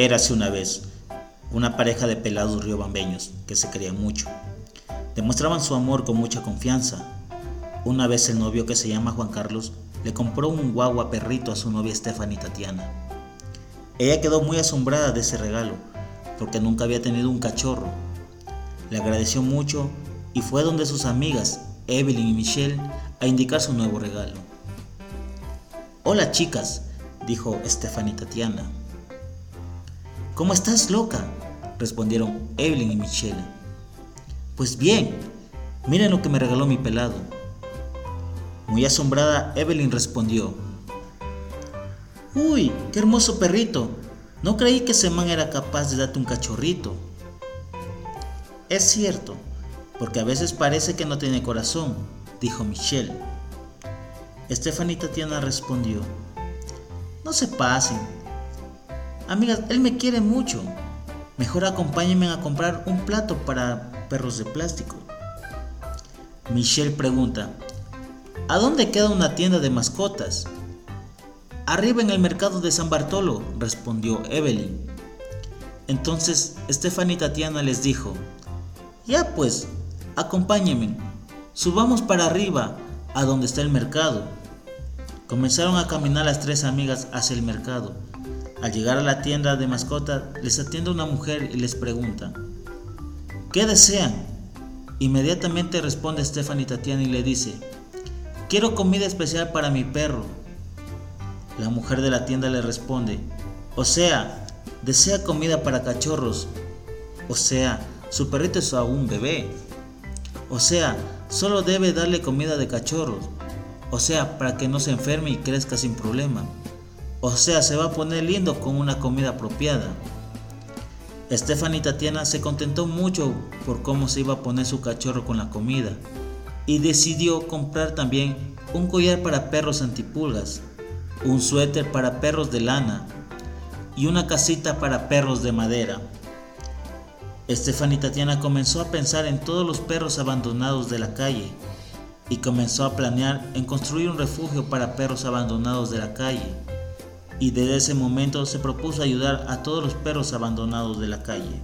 Érase una vez una pareja de pelados riobambeños que se querían mucho. Demostraban su amor con mucha confianza. Una vez el novio que se llama Juan Carlos le compró un guagua perrito a su novia Stephanie Tatiana. Ella quedó muy asombrada de ese regalo porque nunca había tenido un cachorro. Le agradeció mucho y fue donde sus amigas Evelyn y Michelle a indicar su nuevo regalo. Hola chicas, dijo Stephanie Tatiana. ¿Cómo estás, loca? respondieron Evelyn y Michelle. Pues bien, miren lo que me regaló mi pelado. Muy asombrada, Evelyn respondió. Uy, qué hermoso perrito. No creí que ese man era capaz de darte un cachorrito. Es cierto, porque a veces parece que no tiene corazón, dijo Michelle. Stephanie Tatiana respondió. No se pasen, Amigas, él me quiere mucho. Mejor acompáñenme a comprar un plato para perros de plástico. Michelle pregunta, ¿a dónde queda una tienda de mascotas? Arriba en el mercado de San Bartolo, respondió Evelyn. Entonces Stephanie y Tatiana les dijo, ya pues, acompáñenme, subamos para arriba, a donde está el mercado. Comenzaron a caminar las tres amigas hacia el mercado. Al llegar a la tienda de mascota, les atiende una mujer y les pregunta, ¿qué desean? Inmediatamente responde Stephanie Tatiana y le dice, quiero comida especial para mi perro. La mujer de la tienda le responde, o sea, desea comida para cachorros. O sea, su perrito es aún bebé. O sea, solo debe darle comida de cachorros. O sea, para que no se enferme y crezca sin problema. O sea, se va a poner lindo con una comida apropiada. Stephanie Tatiana se contentó mucho por cómo se iba a poner su cachorro con la comida y decidió comprar también un collar para perros antipulgas, un suéter para perros de lana y una casita para perros de madera. Stephanie Tatiana comenzó a pensar en todos los perros abandonados de la calle y comenzó a planear en construir un refugio para perros abandonados de la calle y desde ese momento se propuso ayudar a todos los perros abandonados de la calle.